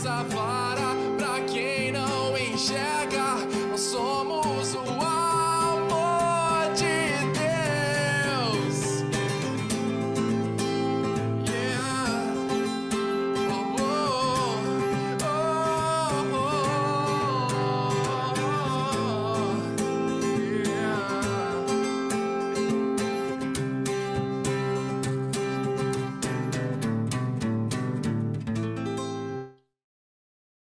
essa vara pra quem não enxerga.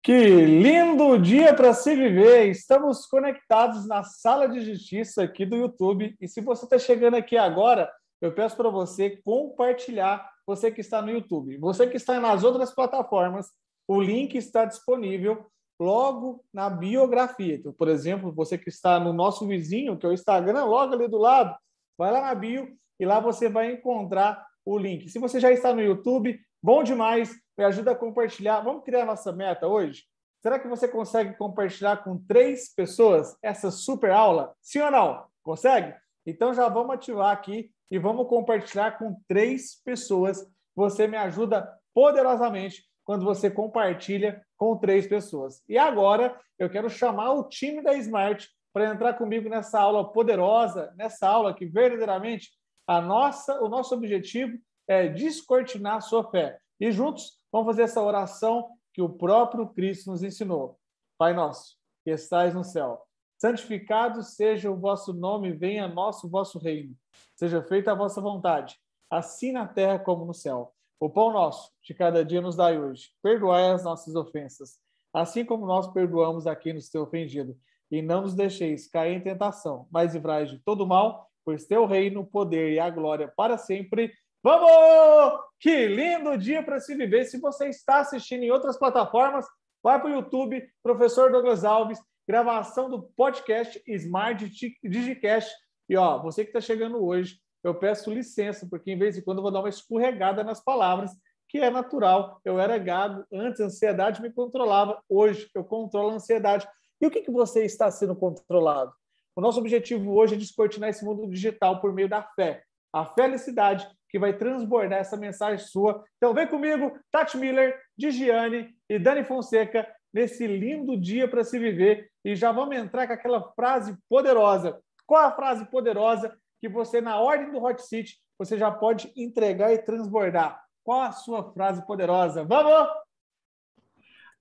Que lindo dia para se viver! Estamos conectados na sala de justiça aqui do YouTube. E se você está chegando aqui agora, eu peço para você compartilhar. Você que está no YouTube, você que está nas outras plataformas, o link está disponível logo na biografia. Então, por exemplo, você que está no nosso vizinho, que é o Instagram, logo ali do lado, vai lá na bio e lá você vai encontrar o link. Se você já está no YouTube, bom demais me ajuda a compartilhar. Vamos criar nossa meta hoje? Será que você consegue compartilhar com três pessoas essa super aula? Sim ou não? Consegue? Então já vamos ativar aqui e vamos compartilhar com três pessoas. Você me ajuda poderosamente quando você compartilha com três pessoas. E agora eu quero chamar o time da Smart para entrar comigo nessa aula poderosa, nessa aula que verdadeiramente a nossa, o nosso objetivo é descortinar a sua fé. E juntos Vamos fazer essa oração que o próprio Cristo nos ensinou. Pai nosso, que estais no céu, santificado seja o vosso nome, venha nosso vosso reino. Seja feita a vossa vontade, assim na terra como no céu. O pão nosso de cada dia nos dai hoje. Perdoai as nossas ofensas, assim como nós perdoamos a quem nos tem ofendido. E não nos deixeis cair em tentação, mas livrai de todo mal, pois teu reino, o poder e a glória para sempre. Vamos! Que lindo dia para se viver. Se você está assistindo em outras plataformas, vai para o YouTube, professor Douglas Alves, gravação do podcast Smart Digicast. E ó, você que está chegando hoje, eu peço licença, porque em vez de quando eu vou dar uma escorregada nas palavras, que é natural. Eu era gago, antes a ansiedade me controlava, hoje eu controlo a ansiedade. E o que, que você está sendo controlado? O nosso objetivo hoje é descortinar esse mundo digital por meio da fé. A felicidade que vai transbordar essa mensagem sua. Então vem comigo, Tati Miller, Digiane e Dani Fonseca, nesse lindo dia para se viver. E já vamos entrar com aquela frase poderosa. Qual a frase poderosa que você, na ordem do Hot City, você já pode entregar e transbordar? Qual a sua frase poderosa? Vamos!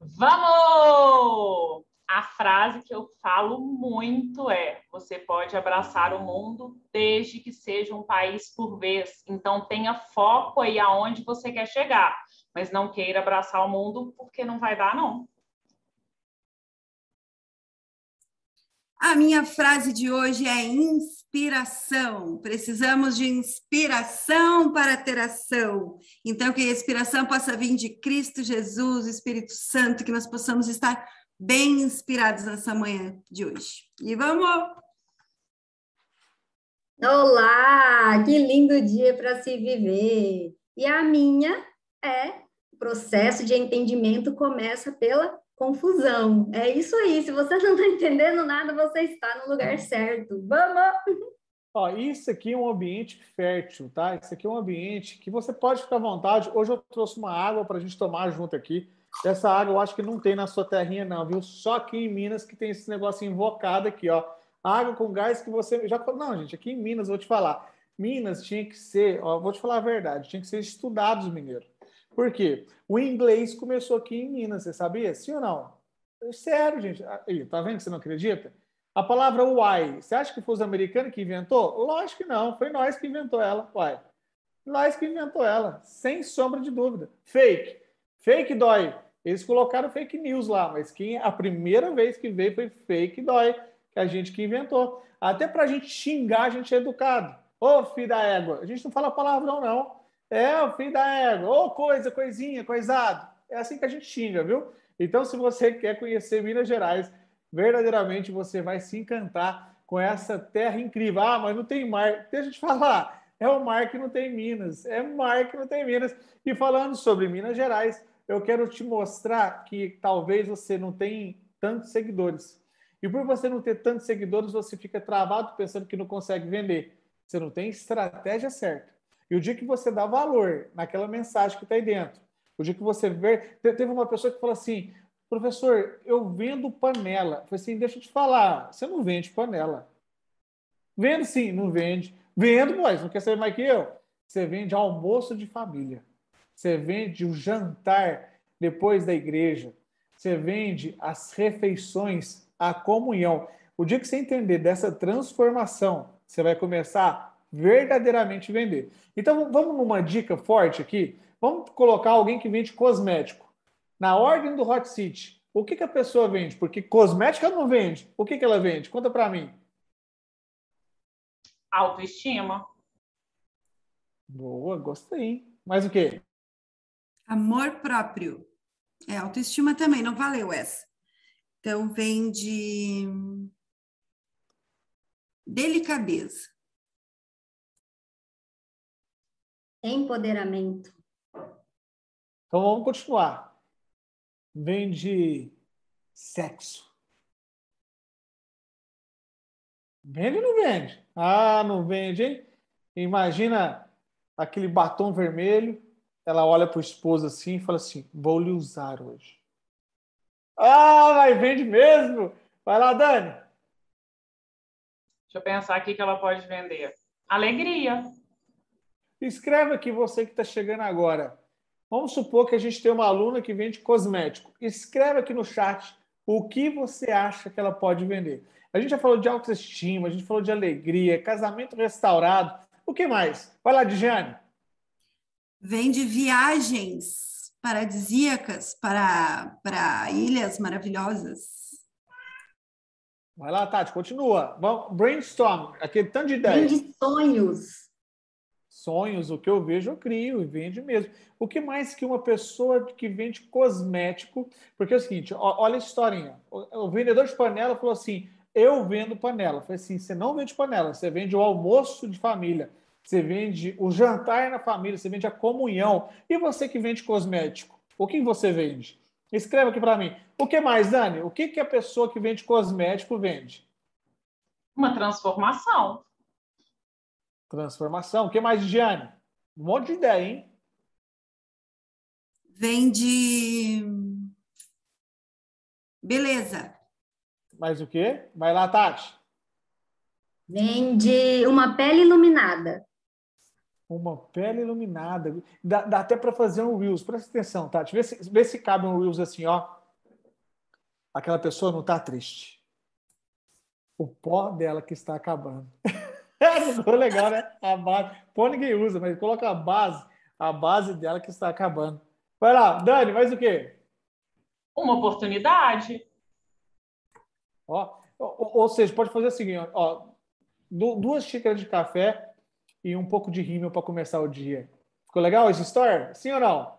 Vamos! A frase que eu falo muito é: você pode abraçar o mundo desde que seja um país por vez. Então tenha foco aí aonde você quer chegar, mas não queira abraçar o mundo porque não vai dar não. A minha frase de hoje é inspiração. Precisamos de inspiração para ter ação. Então, que a inspiração possa vir de Cristo Jesus, Espírito Santo, que nós possamos estar bem inspirados nessa manhã de hoje. E vamos! Olá, que lindo dia para se viver. E a minha é o processo de entendimento começa pela confusão. É isso aí. Se você não está entendendo nada, você está no lugar certo. Vamos! Ó, isso aqui é um ambiente fértil, tá? Isso aqui é um ambiente que você pode ficar à vontade. Hoje eu trouxe uma água para a gente tomar junto aqui. Essa água eu acho que não tem na sua terrinha, não, viu? Só aqui em Minas que tem esse negócio invocado aqui, ó. Água com gás que você. já Não, gente, aqui em Minas, vou te falar. Minas tinha que ser, ó, vou te falar a verdade, tinha que ser estudados mineiro. Por quê? O inglês começou aqui em Minas, você sabia? Sim ou não? Sério, gente. Aí, tá vendo que você não acredita? A palavra why, você acha que foi os americanos que inventou? Lógico que não, foi nós que inventou ela. Why? Nós que inventou ela, sem sombra de dúvida. Fake. Fake dói. Eles colocaram fake news lá, mas quem a primeira vez que veio foi fake dói, que a gente que inventou. Até para a gente xingar, a gente é educado. Ô, filho da égua. A gente não fala palavrão, não. É, o filho da égua. Ô, coisa, coisinha, coisado. É assim que a gente xinga, viu? Então, se você quer conhecer Minas Gerais, verdadeiramente você vai se encantar com essa terra incrível. Ah, mas não tem mar. Deixa eu te falar. É o mar que não tem Minas. É o mar que não tem Minas. E falando sobre Minas Gerais, eu quero te mostrar que talvez você não tenha tantos seguidores. E por você não ter tantos seguidores, você fica travado pensando que não consegue vender. Você não tem estratégia certa. E o dia que você dá valor naquela mensagem que está aí dentro, o dia que você vê. Teve uma pessoa que falou assim: professor, eu vendo panela. Eu falei assim: deixa eu te falar, você não vende panela. Vende sim, não vende. Vendo, mas não quer saber mais que eu. Você vende almoço de família. Você vende o jantar depois da igreja. Você vende as refeições, a comunhão. O dia que você entender dessa transformação você vai começar verdadeiramente vender. Então vamos numa dica forte aqui. Vamos colocar alguém que vende cosmético. Na ordem do Hot City, o que, que a pessoa vende? Porque cosmética não vende. O que, que ela vende? Conta para mim. Autoestima. Boa, gostei. Mais o quê? Amor próprio. É, autoestima também, não valeu essa. Então, vende delicadeza. Empoderamento. Então vamos continuar. Vem de sexo. Vende ou não vende? Ah, não vende, hein? Imagina aquele batom vermelho. Ela olha para o esposo assim e fala assim: Vou lhe usar hoje. Ah, mas vende mesmo. Vai lá, Dani. Deixa eu pensar aqui que ela pode vender. Alegria. Escreve aqui você que está chegando agora. Vamos supor que a gente tem uma aluna que vende cosmético. Escreve aqui no chat o que você acha que ela pode vender. A gente já falou de autoestima, a gente falou de alegria, casamento restaurado. O que mais? Vai lá, Diane. Vende viagens paradisíacas para, para ilhas maravilhosas. Vai lá, Tati, continua. Vamos, brainstorm, aquele tanto de ideias. Vende sonhos. Sonhos, o que eu vejo, eu crio e vende mesmo. O que mais que uma pessoa que vende cosmético? Porque é o seguinte, olha a historinha. O, vendedor de panela falou assim: eu vendo panela. Eu assim: você não vende panela, você vende o almoço de família, você vende o jantar na família, você vende a comunhão. E você que vende cosmético, o que você vende? Escreva aqui para mim. O que mais, Dani? O que, que a pessoa que vende cosmético vende? Uma transformação. Transformação. O que mais, Giane? Um monte de ideia, hein? Vende. Beleza. Mais o quê? Vai lá, Tati. Vende uma pele iluminada. Uma pele iluminada. Dá, dá até para fazer um Reels. Presta atenção, Tati. Vê se, vê se cabe um Reels assim, ó. Aquela pessoa não está triste. O pó dela que está acabando. ficou legal, né? A base. Pó ninguém usa, mas coloca a base. A base dela que está acabando. Vai lá, Dani, mais o quê? Uma oportunidade. Ó, ou, ou seja, pode fazer o seguinte, ó, duas xícaras de café e um pouco de rímel para começar o dia. Ficou legal esse story? Sim ou não?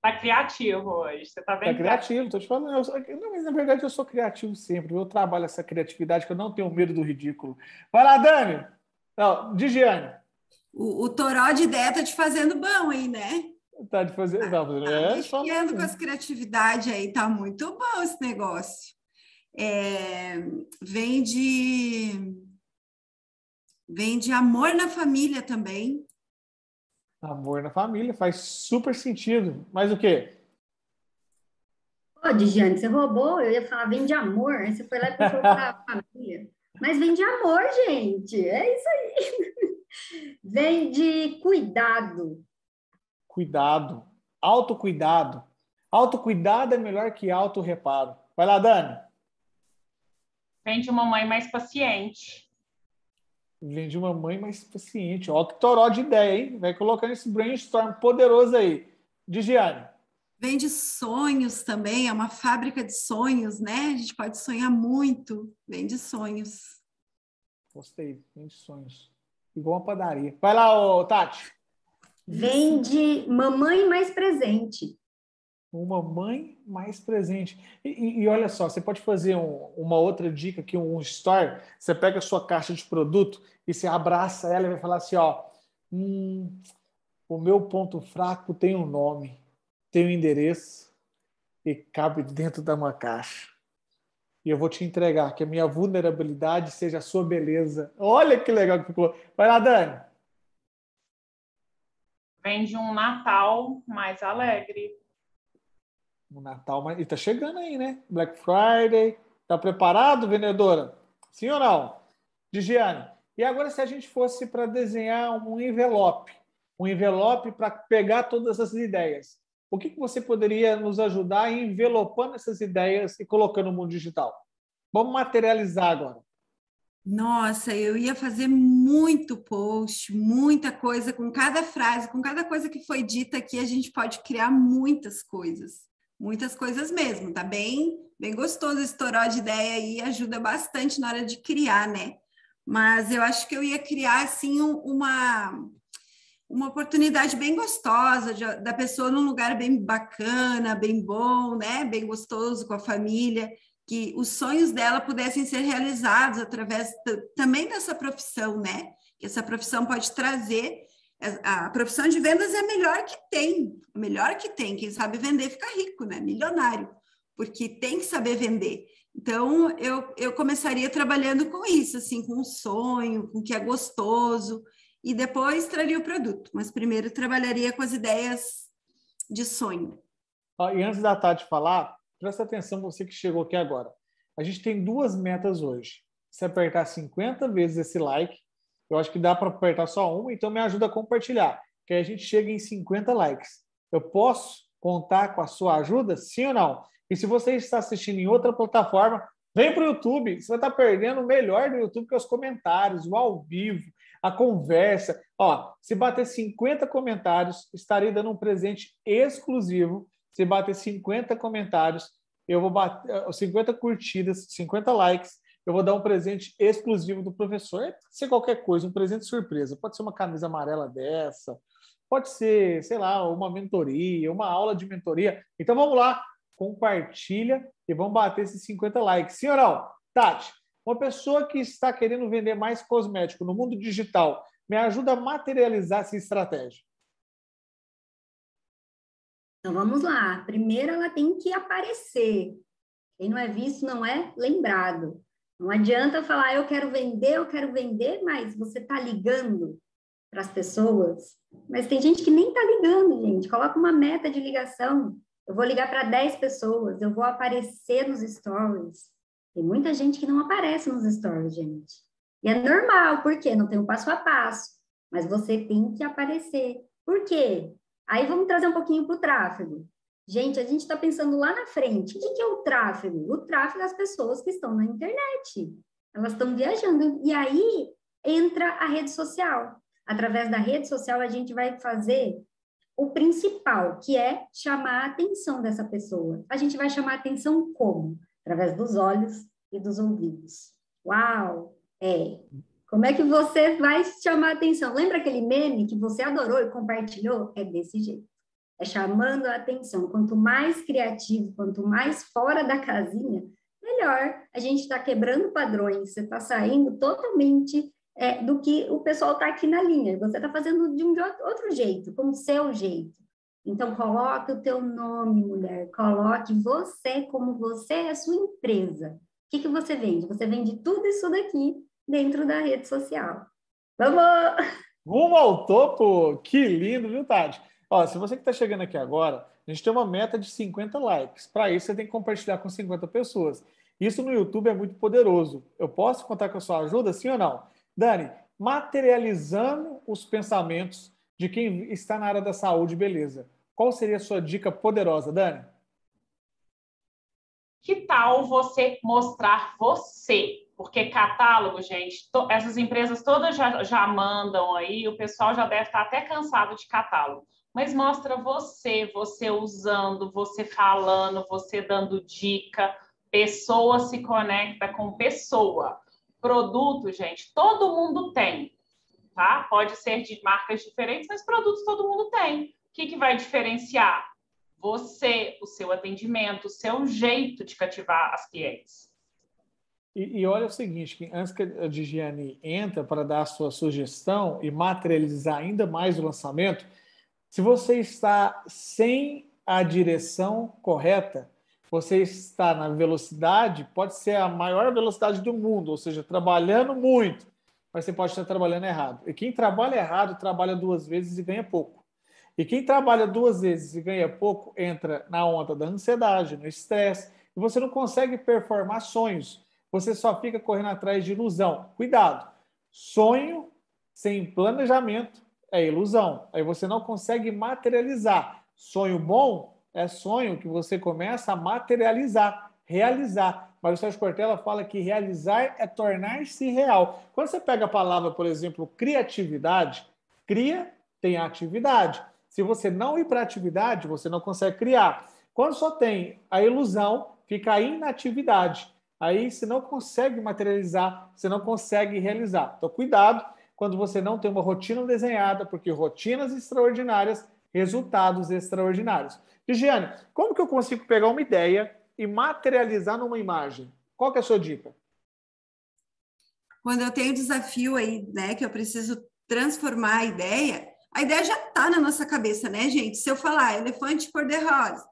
Tá criativo hoje, você tá bem tá criativo, tô te falando. Eu, não, mas na verdade eu sou criativo sempre. Eu trabalho essa criatividade que eu não tenho medo do ridículo. Vai lá, Dani. Não, Digiane. O, o toró de ideia tá te fazendo bom aí, né? Tá de fazer. Tá, tá, é, mexendo com as criatividade aí, tá muito bom esse negócio. É, vem de Vem de amor na família também. Amor na família faz super sentido. Mas o quê? Ô, Digiane, você roubou, eu ia falar vende amor, aí você foi lá e puxou para a família. Mas vem de amor, gente, é isso aí. Vem de cuidado. Cuidado, autocuidado. Autocuidado é melhor que autorreparo. Vai lá, Dani. Vem de uma mãe mais paciente. Vem de uma mãe mais paciente. Ó, que toró de ideia, hein? Vai colocando esse brainstorm poderoso aí. Digiane. Vem de sonhos também, é uma fábrica de sonhos, né? A gente pode sonhar muito. Vem de sonhos. Gostei, vem de sonhos. Igual uma padaria. Vai lá, ô, Tati. Vem de mamãe mais presente. Uma mãe mais presente. E, e olha só, você pode fazer um, uma outra dica aqui, um story. Você pega a sua caixa de produto e você abraça ela e vai falar assim: ó, hum, o meu ponto fraco tem um nome tem um endereço e cabe dentro da uma caixa. E eu vou te entregar que a minha vulnerabilidade seja a sua beleza. Olha que legal que ficou. Vai lá, Dani. Vem de um Natal mais alegre. Um Natal mais. E tá chegando aí, né? Black Friday. Tá preparado, vendedora? Sim ou não? Digiane. E agora, se a gente fosse para desenhar um envelope, um envelope para pegar todas essas ideias, o que, você poderia nos ajudar envelopando essas ideias e colocando no mundo digital? Vamos materializar agora. Nossa, eu ia fazer muito post, muita coisa com cada frase, com cada coisa que foi dita aqui, a gente pode criar muitas coisas, muitas coisas mesmo, tá bem, bem gostoso esse toró de ideia aí, ajuda bastante na hora de criar, né? Mas eu acho que eu ia criar assim uma uma oportunidade bem gostosa de, da pessoa num lugar bem bacana, bem bom, né? Bem gostoso com a família, que os sonhos dela pudessem ser realizados através também dessa profissão, né? Que essa profissão pode trazer a, a profissão de vendas é a melhor que tem, a melhor que tem. Quem sabe vender fica rico, né? Milionário, porque tem que saber vender. Então, eu, eu começaria trabalhando com isso, assim, com um sonho, com o que é gostoso, e depois traria o produto, mas primeiro trabalharia com as ideias de sonho. e antes da Tati falar, presta atenção você que chegou aqui agora. A gente tem duas metas hoje. Se apertar 50 vezes esse like, eu acho que dá para apertar só uma, então me ajuda a compartilhar, que aí a gente chega em 50 likes. Eu posso contar com a sua ajuda, sim ou não? E se você está assistindo em outra plataforma, vem para o YouTube. Você vai estar perdendo o melhor do YouTube, que é os comentários, o ao vivo, a conversa. Ó, se bater 50 comentários, estarei dando um presente exclusivo. Se bater 50 comentários, eu vou bater 50 curtidas, 50 likes, eu vou dar um presente exclusivo do professor. Pode ser qualquer coisa, um presente surpresa. Pode ser uma camisa amarela dessa, pode ser, sei lá, uma mentoria, uma aula de mentoria. Então vamos lá, compartilha e vamos bater esses 50 likes. Não? Tati, uma pessoa que está querendo vender mais cosmético no mundo digital, me ajuda a materializar essa estratégia. Então vamos lá. Primeiro ela tem que aparecer. Quem não é visto não é lembrado. Não adianta falar eu quero vender, eu quero vender, mas você está ligando para as pessoas. Mas tem gente que nem está ligando, gente. Coloca uma meta de ligação. Eu vou ligar para 10 pessoas, eu vou aparecer nos stories. Tem muita gente que não aparece nos stories, gente. E é normal, porque não tem um passo a passo, mas você tem que aparecer. Por quê? Aí vamos trazer um pouquinho para o tráfego. Gente, a gente está pensando lá na frente. O que é o tráfego? O tráfego é as pessoas que estão na internet. Elas estão viajando. E aí entra a rede social. Através da rede social, a gente vai fazer o principal, que é chamar a atenção dessa pessoa. A gente vai chamar a atenção como? Através dos olhos e dos ouvidos. Uau! É. Como é que você vai chamar atenção? Lembra aquele meme que você adorou e compartilhou? É desse jeito. É chamando a atenção. Quanto mais criativo, quanto mais fora da casinha, melhor. A gente está quebrando padrões. Você está saindo totalmente é, do que o pessoal está aqui na linha. Você está fazendo de um outro jeito, com o seu jeito. Então, coloque o teu nome, mulher. Coloque você como você é a sua empresa. O que, que você vende? Você vende tudo isso daqui dentro da rede social. Vamos! Rumo ao topo! Que lindo, viu, Tati? Ó, se você que está chegando aqui agora, A gente tem uma meta de 50 likes. Para isso, você tem que compartilhar com 50 pessoas. Isso no YouTube é muito poderoso. Eu posso contar com a sua ajuda, sim ou não? Dani, materializando os pensamentos de quem está na área da saúde, beleza. Qual seria a sua dica poderosa, Dani? Que tal você mostrar você? Porque catálogo, gente, essas empresas todas já, já mandam aí, o pessoal já deve estar até cansado de catálogo. Mas mostra você, você usando, você falando, você dando dica. Pessoa se conecta com pessoa. Produto, gente, todo mundo tem, tá? Pode ser de marcas diferentes, mas produtos todo mundo tem. Que, que vai diferenciar? Você, o seu atendimento, o seu jeito de cativar as clientes. E, e, olha o seguinte, antes que a Digiane entra para dar a sua sugestão e materializar ainda mais o lançamento, se você está sem a direção correta, você está na velocidade, pode ser a maior velocidade do mundo, ou seja, trabalhando muito, mas você pode estar trabalhando errado. E quem trabalha errado trabalha duas vezes e ganha pouco. E quem trabalha duas vezes e ganha pouco entra na onda da ansiedade, no estresse, e você não consegue performar sonhos. Você só fica correndo atrás de ilusão. Cuidado! Sonho sem planejamento é ilusão. Aí você não consegue materializar. Sonho bom é sonho que você começa a materializar, realizar. Mas o Sérgio Cortella fala que realizar é tornar-se real. Quando você pega a palavra, por exemplo, criatividade, cria tem atividade. Se você não ir para atividade, você não consegue criar. Quando só tem a ilusão, fica a inatividade. Aí você não consegue materializar, você não consegue realizar. Então, cuidado quando você não tem uma rotina desenhada, porque rotinas extraordinárias, resultados extraordinários. Gigiane, como que eu consigo pegar uma ideia e materializar numa imagem? Qual que é a sua dica? Quando eu tenho desafio aí, né, que eu preciso transformar a ideia, a ideia já está na nossa cabeça, né, gente? Se eu falar elefante cor-de-rosa,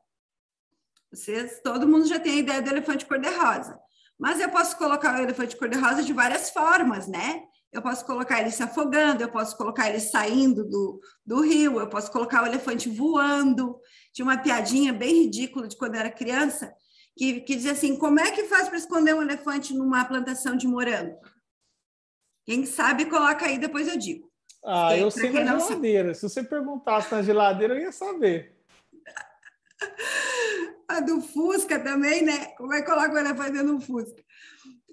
vocês, todo mundo já tem a ideia do elefante cor-de-rosa. Mas eu posso colocar o elefante cor-de-rosa de várias formas, né? Eu posso colocar ele se afogando, eu posso colocar ele saindo do, do rio, eu posso colocar o elefante voando. Tinha uma piadinha bem ridícula de quando eu era criança, que, que dizia assim: como é que faz para esconder um elefante numa plantação de morango? Quem sabe, coloca aí, depois eu digo. Ah, eu sei na geladeira. Sabe. Se você perguntasse na geladeira, eu ia saber. A do Fusca também, né? Como é que coloca o elefante dentro do Fusca?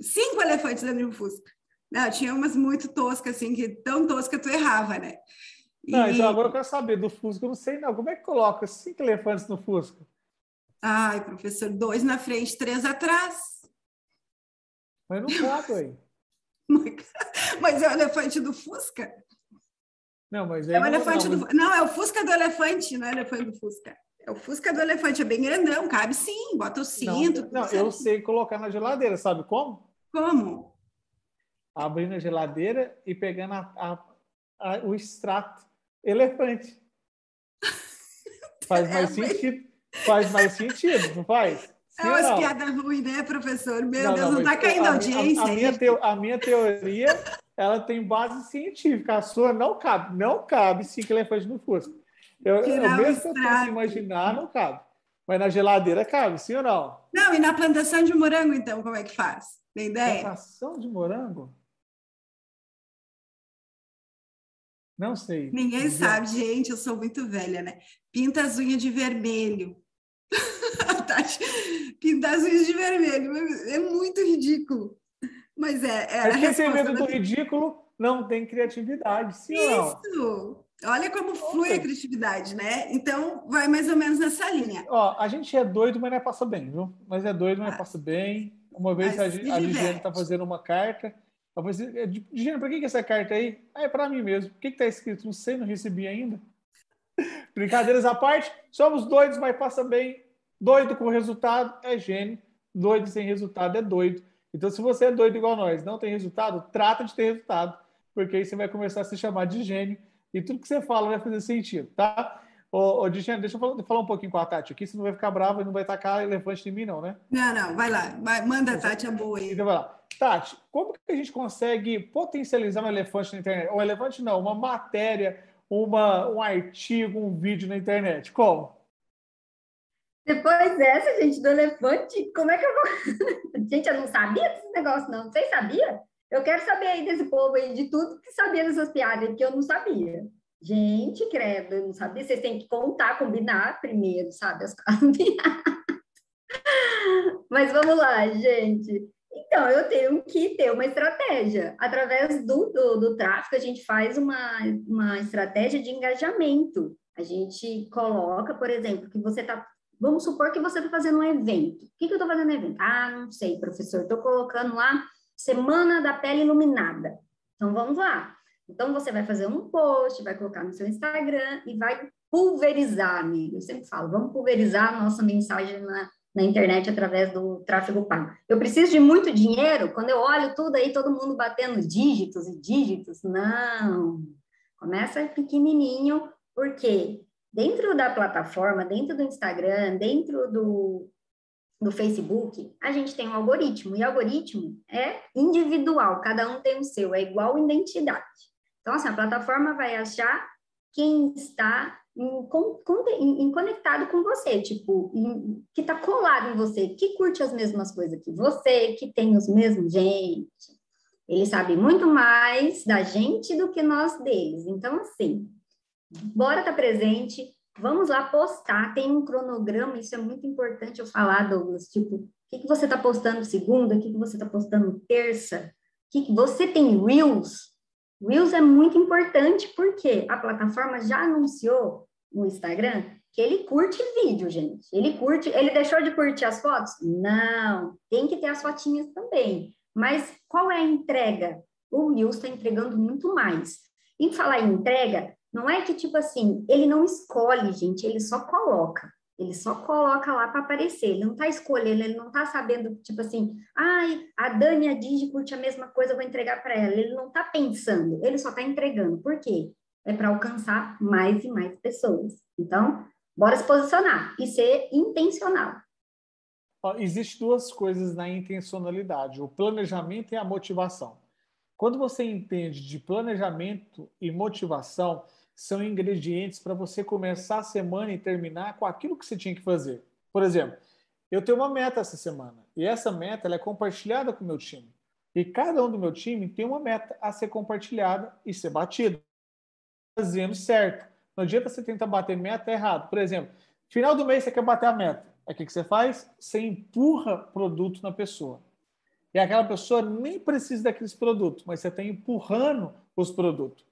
Cinco elefantes dentro do Fusca. Não, tinha umas muito toscas, assim, que tão tosca tu errava, né? E... Não, então agora eu quero saber do Fusca, eu não sei não. Como é que coloca cinco elefantes no Fusca? Ai, professor, dois na frente, três atrás. Mas não cabe aí. Mas é o elefante do Fusca? Não, mas é o elefante não, do... não, é o Fusca do elefante, não é o elefante do Fusca. É o Fusca do elefante, é bem grandão, cabe sim, bota o cinto. Não, não eu sei colocar na geladeira, sabe como? Como? Abrindo a geladeira e pegando a, a, a, o extrato elefante. Faz mais é, sentido. Faz mais sentido, não faz? é umas piadas ruins, né, professor? Meu não, Deus, não, está caindo a, audiência. A, a, minha teo, a minha teoria ela tem base científica. A sua não cabe. Não cabe cinco elefantes no Fusca. Eu, eu mesmo que eu posso imaginar, não cabe. Mas na geladeira cabe, sim ou não? Não, e na plantação de morango, então, como é que faz? Tem ideia? Plantação de morango? Não sei. Ninguém sabe, gente, eu sou muito velha, né? Pinta as unhas de vermelho. Pintar as unhas de vermelho. É muito ridículo. Mas é. é Mas quem tem medo do ridículo não tem criatividade, sim Isso! Não? Olha como flui a criatividade, né? Então, vai mais ou menos nessa linha. Ó, a gente é doido, mas não é passa bem, viu? Mas é doido, mas ah. passa bem. Uma vez a, a Ligiane está fazendo uma carta. Eu falei, Ligiane, para que, que é essa carta aí? Ah, é para mim mesmo. O que está escrito? Não sei, não recebi ainda. Brincadeiras à parte, somos doidos, mas passa bem. Doido com resultado é gênio. Doido sem resultado é doido. Então, se você é doido igual nós, não tem resultado, trata de ter resultado, porque aí você vai começar a se chamar de gênio e tudo que você fala vai fazer sentido, tá? Ô, ô deixa eu falar, falar, um pouquinho com a Tati aqui, você não vai ficar brava e não vai tacar elefante em mim, não, né? Não, não, vai lá, vai, manda a Tati, é boa aí. Então vai lá. Tati, como que a gente consegue potencializar um elefante na internet? Um elefante não, uma matéria, uma, um artigo, um vídeo na internet. Como? Depois dessa, gente, do elefante, como é que eu vou. gente, eu não sabia desse negócio, não. Vocês sabiam? Eu quero saber aí desse povo aí, de tudo que sabia dessas piadas, que eu não sabia. Gente, credo, eu não sabia. Vocês têm que contar, combinar primeiro, sabe? As Mas vamos lá, gente. Então, eu tenho que ter uma estratégia. Através do, do, do a gente faz uma, uma estratégia de engajamento. A gente coloca, por exemplo, que você está. Vamos supor que você está fazendo um evento. O que, que eu estou fazendo no evento? Ah, não sei, professor. Estou colocando lá Semana da Pele Iluminada. Então, vamos lá. Então, você vai fazer um post, vai colocar no seu Instagram e vai pulverizar, amigo. Eu sempre falo, vamos pulverizar a nossa mensagem na, na internet através do tráfego pago. Eu preciso de muito dinheiro? Quando eu olho tudo aí, todo mundo batendo dígitos e dígitos. Não. Começa pequenininho, porque dentro da plataforma, dentro do Instagram, dentro do, do Facebook, a gente tem um algoritmo, e algoritmo é individual, cada um tem o seu, é igual identidade. Então, assim, a plataforma vai achar quem está em, em, em conectado com você, tipo, em, que está colado em você, que curte as mesmas coisas que você, que tem os mesmos gente. Ele sabe muito mais da gente do que nós deles. Então, assim, bora estar tá presente, vamos lá postar. Tem um cronograma, isso é muito importante eu falar, Douglas. Tipo, o que, que você está postando segunda, o que, que você está postando terça? Que, que você tem Reels? Reels é muito importante porque a plataforma já anunciou no Instagram que ele curte vídeo, gente. Ele curte, ele deixou de curtir as fotos? Não, tem que ter as fotinhas também. Mas qual é a entrega? O Reels está entregando muito mais. Em falar em entrega, não é que tipo assim, ele não escolhe, gente, ele só coloca. Ele só coloca lá para aparecer, ele não está escolhendo, ele não está sabendo, tipo assim, ai, a Dani e a Digi curte a mesma coisa, eu vou entregar para ela. Ele não está pensando, ele só está entregando. Por quê? É para alcançar mais e mais pessoas. Então, bora se posicionar e ser intencional. Existem duas coisas na intencionalidade: o planejamento e a motivação. Quando você entende de planejamento e motivação, são ingredientes para você começar a semana e terminar com aquilo que você tinha que fazer. Por exemplo, eu tenho uma meta essa semana e essa meta é compartilhada com o meu time. E cada um do meu time tem uma meta a ser compartilhada e ser batida. Fazendo certo. Não adianta você tentar bater meta errado. Por exemplo, final do mês você quer bater a meta. Aí o que você faz? Você empurra produto na pessoa. E aquela pessoa nem precisa daqueles produtos, mas você está empurrando os produtos.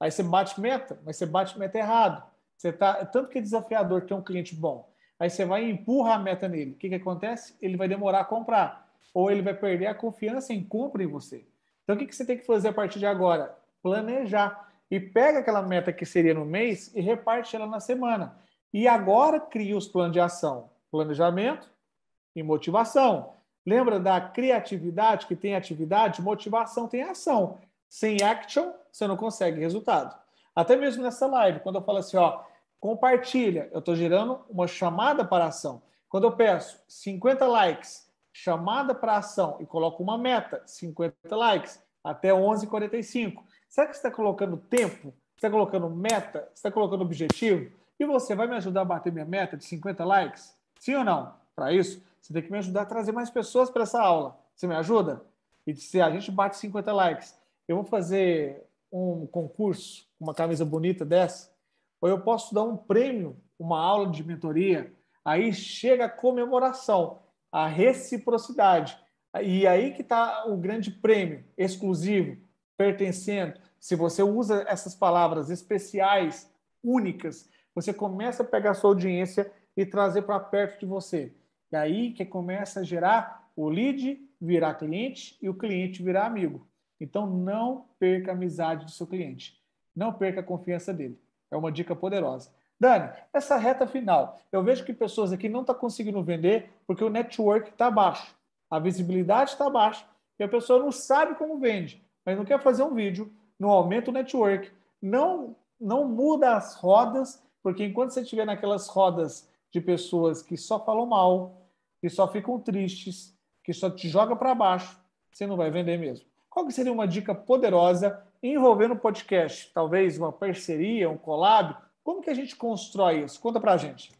Aí você bate meta, mas você bate meta errado. Você tá, tanto que é desafiador ter um cliente bom. Aí você vai e empurra a meta nele. O que, que acontece? Ele vai demorar a comprar. Ou ele vai perder a confiança em compra em você. Então o que, que você tem que fazer a partir de agora? Planejar. E pega aquela meta que seria no mês e reparte ela na semana. E agora cria os planos de ação. Planejamento e motivação. Lembra da criatividade que tem atividade? Motivação tem ação. Sem action, você não consegue resultado. Até mesmo nessa live, quando eu falo assim, ó, compartilha, eu estou gerando uma chamada para ação. Quando eu peço 50 likes, chamada para ação e coloco uma meta, 50 likes, até 11h45. Será que você está colocando tempo? Você está colocando meta? Você está colocando objetivo? E você vai me ajudar a bater minha meta de 50 likes? Sim ou não? Para isso, você tem que me ajudar a trazer mais pessoas para essa aula. Você me ajuda? E se a gente bate 50 likes, eu vou fazer um concurso, uma camisa bonita dessa, ou eu posso dar um prêmio, uma aula de mentoria, aí chega a comemoração, a reciprocidade. E aí que está o grande prêmio, exclusivo, pertencendo. Se você usa essas palavras especiais, únicas, você começa a pegar a sua audiência e trazer para perto de você. E aí que começa a gerar o lead virar cliente e o cliente virar amigo. Então, não perca a amizade do seu cliente. Não perca a confiança dele. É uma dica poderosa. Dani, essa reta final, eu vejo que pessoas aqui não estão tá conseguindo vender porque o network está baixo, a visibilidade está baixa e a pessoa não sabe como vende, mas não quer fazer um vídeo, não aumenta o network, não, não muda as rodas, porque enquanto você estiver naquelas rodas de pessoas que só falam mal, que só ficam tristes, que só te joga para baixo, você não vai vender mesmo. Qual que seria uma dica poderosa envolvendo o podcast? Talvez uma parceria, um collab? Como que a gente constrói isso? Conta para a gente.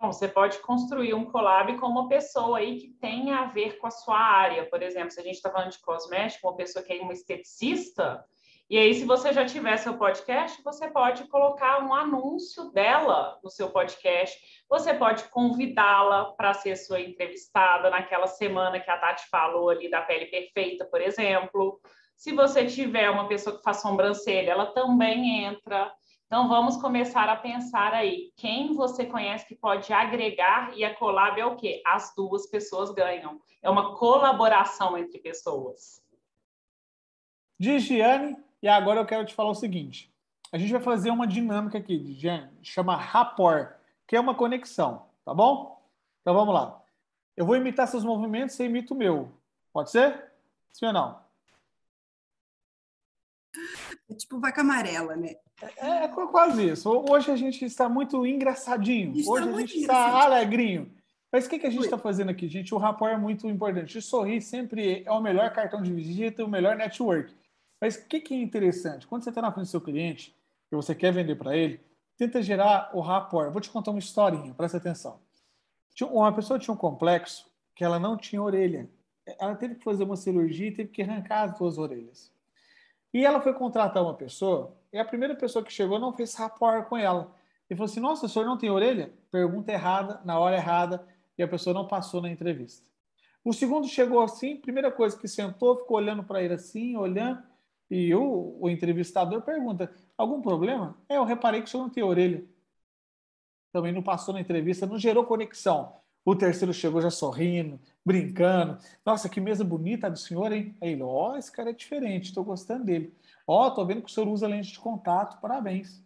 Bom, você pode construir um collab com uma pessoa aí que tenha a ver com a sua área. Por exemplo, se a gente está falando de cosmético, uma pessoa que é uma esteticista, e aí, se você já tiver seu podcast, você pode colocar um anúncio dela no seu podcast. Você pode convidá-la para ser sua entrevistada naquela semana que a Tati falou ali da pele perfeita, por exemplo. Se você tiver uma pessoa que faz sobrancelha, ela também entra. Então, vamos começar a pensar aí. Quem você conhece que pode agregar e a collab é o quê? As duas pessoas ganham. É uma colaboração entre pessoas. Gigiane, e agora eu quero te falar o seguinte. A gente vai fazer uma dinâmica aqui, Gigiane, chama rapport, que é uma conexão, tá bom? Então vamos lá. Eu vou imitar seus movimentos, você imita o meu. Pode ser? Sim ou não? É tipo vaca amarela, né? É, é quase isso. Hoje a gente está muito engraçadinho. Hoje a gente está alegrinho. Mas o que, que a gente está fazendo aqui, gente? O rapport é muito importante. O sorrir sempre é o melhor cartão de visita, o melhor network. Mas o que, que é interessante? Quando você está na frente do seu cliente e você quer vender para ele, tenta gerar o rapport. Vou te contar uma historinha, presta atenção. Uma pessoa tinha um complexo que ela não tinha orelha. Ela teve que fazer uma cirurgia e teve que arrancar as duas orelhas. E ela foi contratar uma pessoa, e a primeira pessoa que chegou não fez rapport com ela. E falou assim: Nossa, o senhor não tem orelha? Pergunta errada, na hora errada, e a pessoa não passou na entrevista. O segundo chegou assim, primeira coisa que sentou, ficou olhando para ele assim, olhando, e o, entrevistador pergunta: Algum problema? É, eu reparei que o senhor não tem orelha. Também não passou na entrevista, não gerou conexão. O terceiro chegou já sorrindo, brincando. Nossa, que mesa bonita do senhor, hein? Aí ele, ó, oh, esse cara é diferente, estou gostando dele. Ó, oh, tô vendo que o senhor usa lente de contato, parabéns.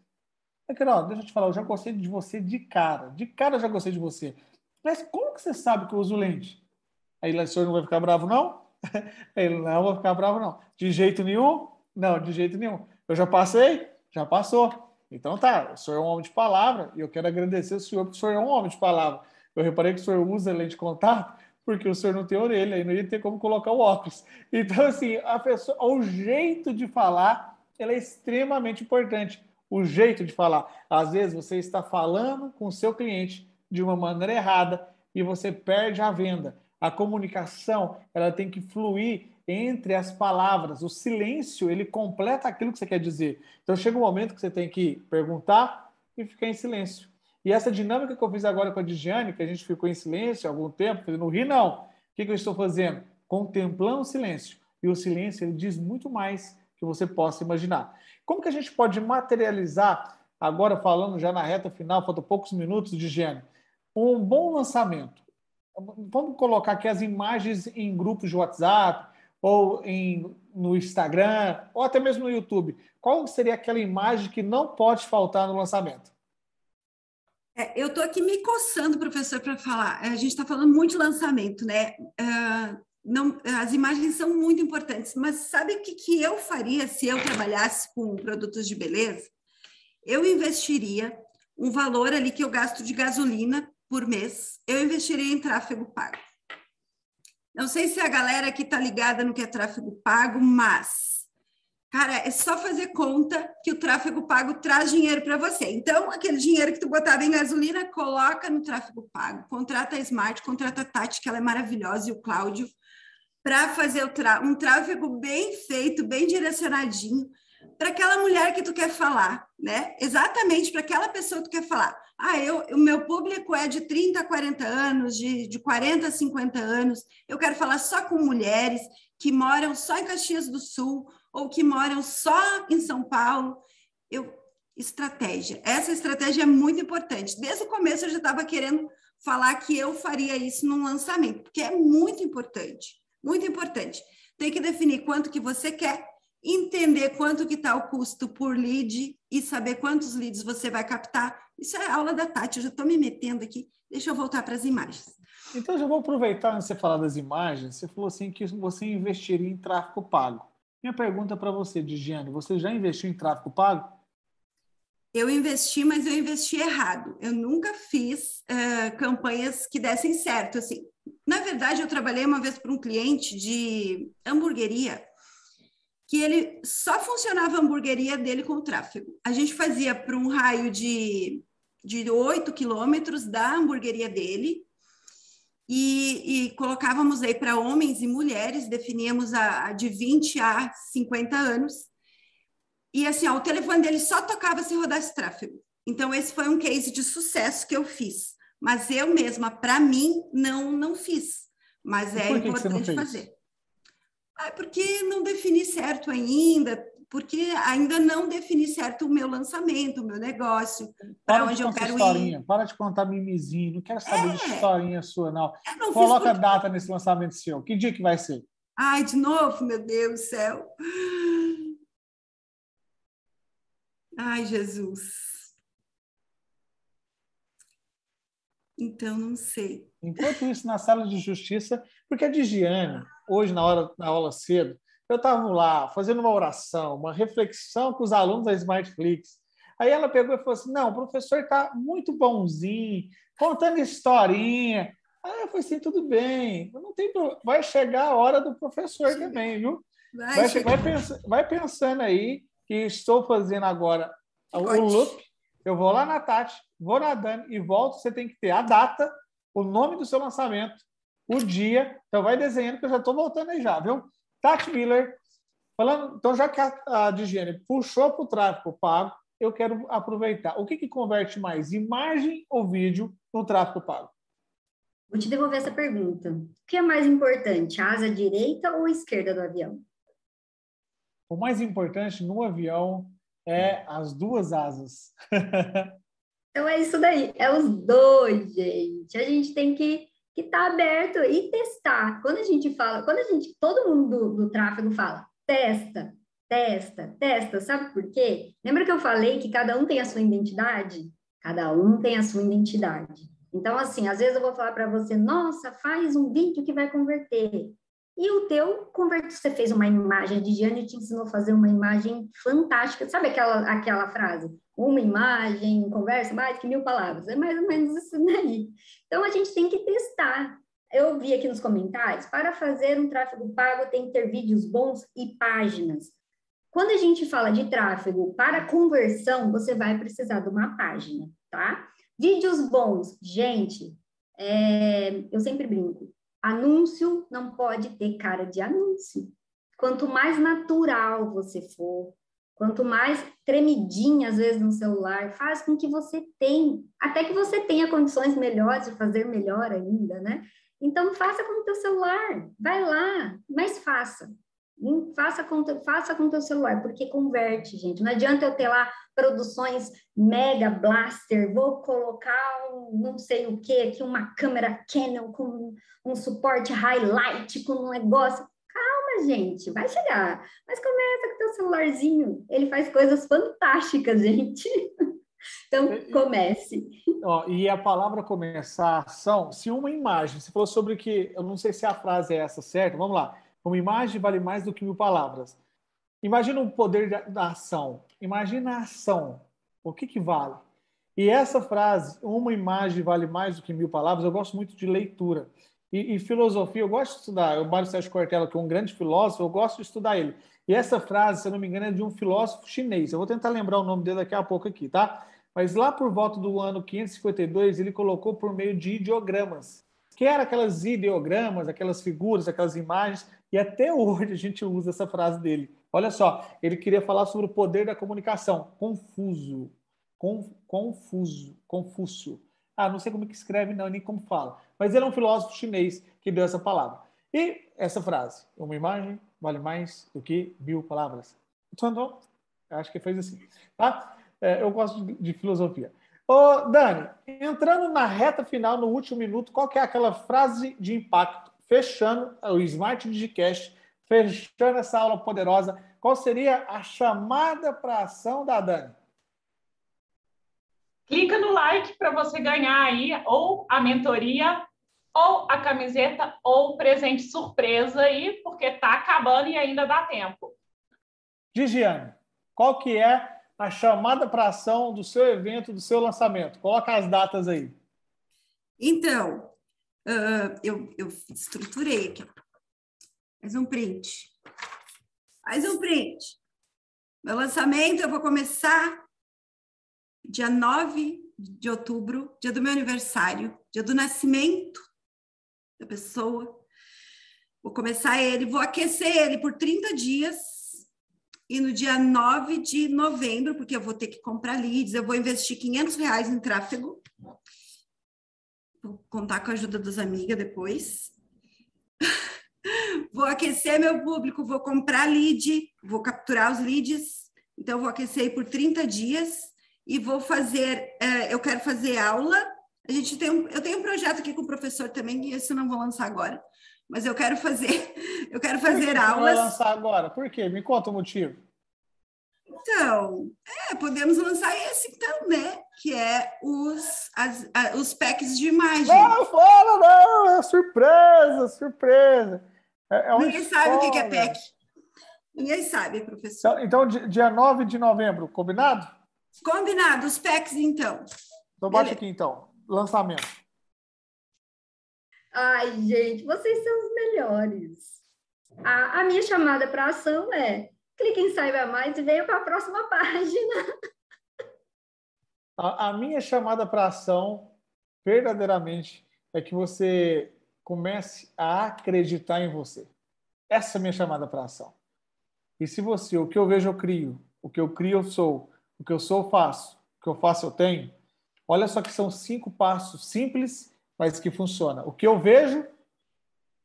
É que, ó, deixa eu te falar, eu já gostei de você de cara. De cara eu já gostei de você. Mas como que você sabe que eu uso lente? Aí o senhor não vai ficar bravo, não? Ele, não vou ficar bravo, não. De jeito nenhum? Não, de jeito nenhum. Eu já passei? Já passou. Então tá, o senhor é um homem de palavra e eu quero agradecer o senhor porque o senhor é um homem de palavra. Eu reparei que o senhor usa lente de contato porque o senhor não tem orelha e não ia ter como colocar o óculos. Então, assim, a pessoa, o jeito de falar, ela é extremamente importante. O jeito de falar. Às vezes você está falando com o seu cliente de uma maneira errada e você perde a venda. A comunicação, ela tem que fluir entre as palavras. O silêncio, ele completa aquilo que você quer dizer. Então chega um momento que você tem que perguntar e ficar em silêncio. E essa dinâmica que eu fiz agora com a Digiane, que a gente ficou em silêncio há algum tempo, não ri não. O que, eu estou fazendo? Contemplando o silêncio. E o silêncio ele diz muito mais que você possa imaginar. Como que a gente pode materializar, agora falando já na reta final, faltam poucos minutos de Digiane, um bom lançamento? Vamos colocar aqui as imagens em grupos de WhatsApp, ou em, no Instagram, ou até mesmo no YouTube. Qual seria aquela imagem que não pode faltar no lançamento? É, eu estou aqui me coçando, professor, para falar. A gente está falando muito de lançamento, né? Uh, não, as imagens são muito importantes, mas sabe o que, que eu faria se eu trabalhasse com produtos de beleza? Eu investiria um valor ali que eu gasto de gasolina por mês, eu investiria em tráfego pago. Não sei se a galera aqui está ligada no que é tráfego pago, mas Cara, é só fazer conta que o tráfego pago traz dinheiro para você. Então, aquele dinheiro que tu botava em gasolina, coloca no tráfego pago. Contrata a Smart, contrata a Tati, que ela é maravilhosa, e o Cláudio, para fazer um tráfego bem feito, bem direcionadinho, para aquela mulher que tu quer falar, né? Exatamente para aquela pessoa que tu quer falar. Ah, eu, o meu público é de 30 a 40 anos, de, de 40 a 50 anos. Eu quero falar só com mulheres que moram só em Caxias do Sul ou que moram só em São Paulo. Eu, estratégia. Essa estratégia é muito importante. Desde o começo eu já estava querendo falar que eu faria isso num lançamento, porque é muito importante, muito importante. Tem que definir quanto que você quer, entender quanto que está o custo por lead e saber quantos leads você vai captar. Isso é aula da Tati, eu já estou me metendo aqui. Deixa eu voltar para as imagens. Então, já vou aproveitar você falar das imagens. Você falou assim que você investiria em tráfego pago. Minha pergunta para você, Digiane, você já investiu em tráfego pago? Eu investi, mas eu investi errado. Eu nunca fiz uh, campanhas que dessem certo. Assim, na verdade, eu trabalhei uma vez para um cliente de hamburgueria que ele só funcionava a hamburgueria dele com tráfego. A gente fazia para um raio de de 8 quilômetros da hamburgueria dele. E, e colocávamos aí para homens e mulheres, definíamos a, a de 20 a 50 anos. E assim, ó, o telefone dele só tocava se rodasse tráfego. Então, esse foi um case de sucesso que eu fiz. Mas eu mesma, para mim, não, não fiz. Mas é importante fazer. Ah, porque não defini certo ainda, porque ainda não defini certo o meu lançamento, o meu negócio, para onde eu quero historinha, ir. Para de contar mimizinho, não quero saber é. de historinha sua, não. não Coloca porque... data nesse lançamento seu. Que dia que vai ser? Ai, de novo, meu Deus do céu. Ai, Jesus. Então, não sei. Enquanto isso, na sala de justiça, porque a Digiane, hoje, na, hora, na aula cedo, eu estava lá fazendo uma oração, uma reflexão com os alunos da Smartflix. Aí ela pegou e falou assim: não, o professor está muito bonzinho, contando historinha. Aí eu falei assim: tudo bem, não tem vai chegar a hora do professor também, viu? Vai, vai, vai, pens vai pensando aí que estou fazendo agora o loop. Eu vou lá na Tati, vou na Dani e volto. Você tem que ter a data, o nome do seu lançamento, o dia. Então, vai desenhando, que eu já estou voltando aí já, viu? Tati Miller, falando. Então, já que a, a Digiene puxou para o tráfego pago, eu quero aproveitar. O que, que converte mais, imagem ou vídeo no tráfego pago? Vou te devolver essa pergunta. O que é mais importante, a asa direita ou esquerda do avião? O mais importante no avião é as duas asas. então é isso daí, é os dois, gente. A gente tem que que está aberto e testar. Quando a gente fala, quando a gente, todo mundo do, do tráfego fala, testa, testa, testa, sabe por quê? Lembra que eu falei que cada um tem a sua identidade? Cada um tem a sua identidade. Então, assim, às vezes eu vou falar para você, nossa, faz um vídeo que vai converter. E o teu converte, você fez uma imagem, de Diane te ensinou a fazer uma imagem fantástica. Sabe aquela, aquela frase? Uma imagem, conversa mais que mil palavras. É mais ou menos isso daí. Então, a gente tem que testar. Eu vi aqui nos comentários, para fazer um tráfego pago tem que ter vídeos bons e páginas. Quando a gente fala de tráfego para conversão, você vai precisar de uma página, tá? Vídeos bons, gente, é, eu sempre brinco. Anúncio não pode ter cara de anúncio. Quanto mais natural você for, quanto mais tremidinha às vezes no celular, faz com que você tenha, até que você tenha condições melhores de fazer melhor ainda, né? Então faça com o teu celular, vai lá, mas faça. Faça com, faça com o teu celular, porque converte, gente. Não adianta eu ter lá produções mega blaster, vou colocar um não sei o que aqui, uma câmera Canon com um suporte highlight, com um negócio. Calma, gente, vai chegar. Mas começa com o teu celularzinho, ele faz coisas fantásticas, gente. Então, comece. Ó, e a palavra começar ação, se uma imagem, você falou sobre que, eu não sei se a frase é essa, certo? Vamos lá uma imagem vale mais do que mil palavras. Imagina o poder da ação. Imagina a ação. O que, que vale? E essa frase, uma imagem vale mais do que mil palavras, eu gosto muito de leitura. E, e filosofia, eu gosto de estudar. O Mário Sérgio Cortella, que é um grande filósofo, eu gosto de estudar ele. E essa frase, se eu não me engano, é de um filósofo chinês. Eu vou tentar lembrar o nome dele daqui a pouco aqui, tá? Mas lá por volta do ano 552, ele colocou por meio de ideogramas, que eram aquelas ideogramas, aquelas figuras, aquelas imagens e até hoje a gente usa essa frase dele. Olha só, ele queria falar sobre o poder da comunicação. Confuso. confuso. Confúcio. Ah, não sei como que escreve, não, nem como fala. Mas ele é um filósofo chinês que deu essa palavra. E essa frase: uma imagem vale mais do que mil palavras. Então, acho que fez assim. Tá? É, eu gosto de, de filosofia. Ô, Dani, entrando na reta final, no último minuto, qual que é aquela frase de impacto fechando o Smart Digicast, fechando essa aula poderosa, qual seria a chamada para ação da Dani? Clica no like para você ganhar aí ou a mentoria, ou a camiseta, ou presente surpresa aí, porque está acabando e ainda dá tempo. Gigiane, qual que é a chamada para ação do seu evento, do seu lançamento? Coloca as datas aí. Então, Uh, eu, eu estruturei aqui. Faz um print. Faz um print. Meu lançamento eu vou começar dia 9 de outubro, dia do meu aniversário, dia do nascimento da pessoa. Vou começar ele, vou aquecer ele por 30 dias. E no dia 9 de novembro, porque eu vou ter que comprar leads, eu vou investir 500 reais em tráfego. Vou contar com a ajuda das amigas depois. Vou aquecer meu público, vou comprar lead, vou capturar os leads. Então, vou aquecer por 30 dias e vou fazer, uh, eu quero fazer aula. A gente tem um, eu tenho um projeto aqui com o professor também, que esse eu não vou lançar agora, mas eu quero fazer, eu quero fazer aulas. Não lançar agora? Por quê? Me conta o motivo. Então, é, podemos lançar esse então, né? Que é os, as, a, os packs de imagem. Não, fala, não! É surpresa, surpresa. É, é Ninguém sabe o que é pack. Ninguém sabe, professor. Então, então, dia 9 de novembro, combinado? Combinado, os packs então. Então bate aqui então. Lançamento. Ai, gente, vocês são os melhores. A, a minha chamada para ação é clique em saiba mais e venha para a próxima página. A, a minha chamada para ação, verdadeiramente, é que você comece a acreditar em você. Essa é a minha chamada para ação. E se você, o que eu vejo, eu crio, o que eu crio, eu sou, o que eu sou, eu faço. O que eu faço, eu tenho. Olha só que são cinco passos simples, mas que funcionam. O que eu vejo,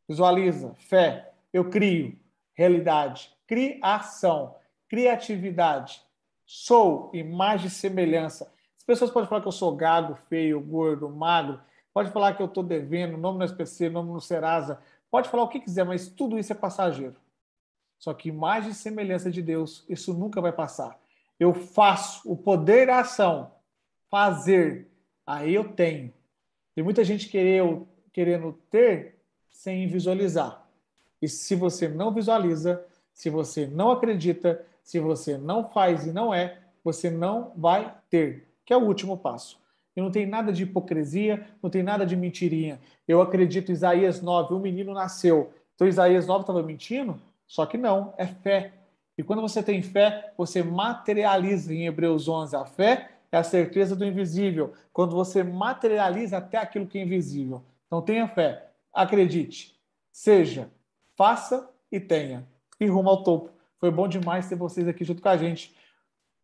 visualiza, fé. Eu crio, realidade, criação, criatividade. Sou, imagem e semelhança. As pessoas podem falar que eu sou gago, feio, gordo, magro. Pode falar que eu estou devendo, nome no SPC, nome no Serasa. Pode falar o que quiser, mas tudo isso é passageiro. Só que imagem e semelhança de Deus, isso nunca vai passar eu faço, o poder da ação, fazer, aí eu tenho. Tem muita gente querendo, querendo ter sem visualizar. E se você não visualiza, se você não acredita, se você não faz e não é, você não vai ter, que é o último passo. E não tem nada de hipocrisia, não tem nada de mentirinha. Eu acredito Isaías 9, o um menino nasceu. Então Isaías 9 estava mentindo? Só que não, é fé. E quando você tem fé, você materializa em Hebreus 11. A fé é a certeza do invisível. Quando você materializa até aquilo que é invisível. Então tenha fé, acredite, seja, faça e tenha. E rumo ao topo. Foi bom demais ter vocês aqui junto com a gente.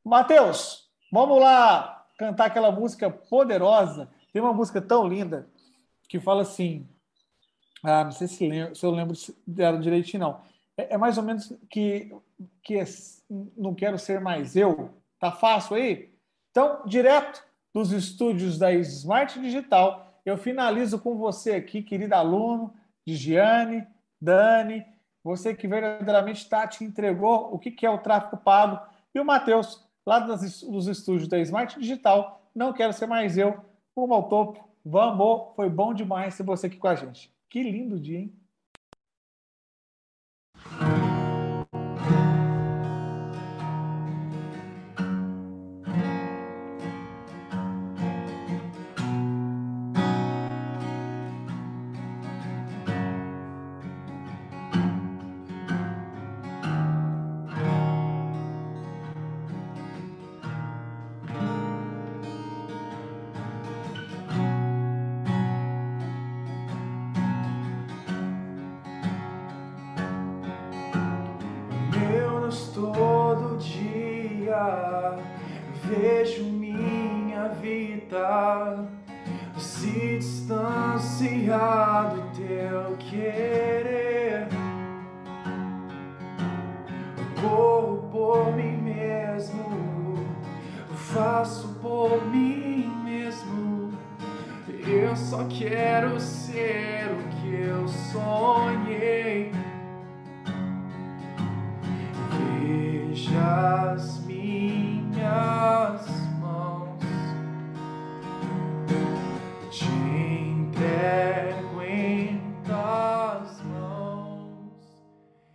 Mateus, vamos lá cantar aquela música poderosa. Tem uma música tão linda que fala assim. Ah, não sei se, lembro, se eu lembro dela direitinho, não. É, é mais ou menos que que é, não quero ser mais eu. Tá fácil aí? Então, direto dos estúdios da Smart Digital, eu finalizo com você aqui, querido aluno, Giane, Dani, você que verdadeiramente tá, te entregou o que, que é o tráfego pago, e o Matheus, lá dos, dos estúdios da Smart Digital, não quero ser mais eu, rumo ao topo. Vamos, foi bom demais ter você aqui com a gente. Que lindo dia, hein?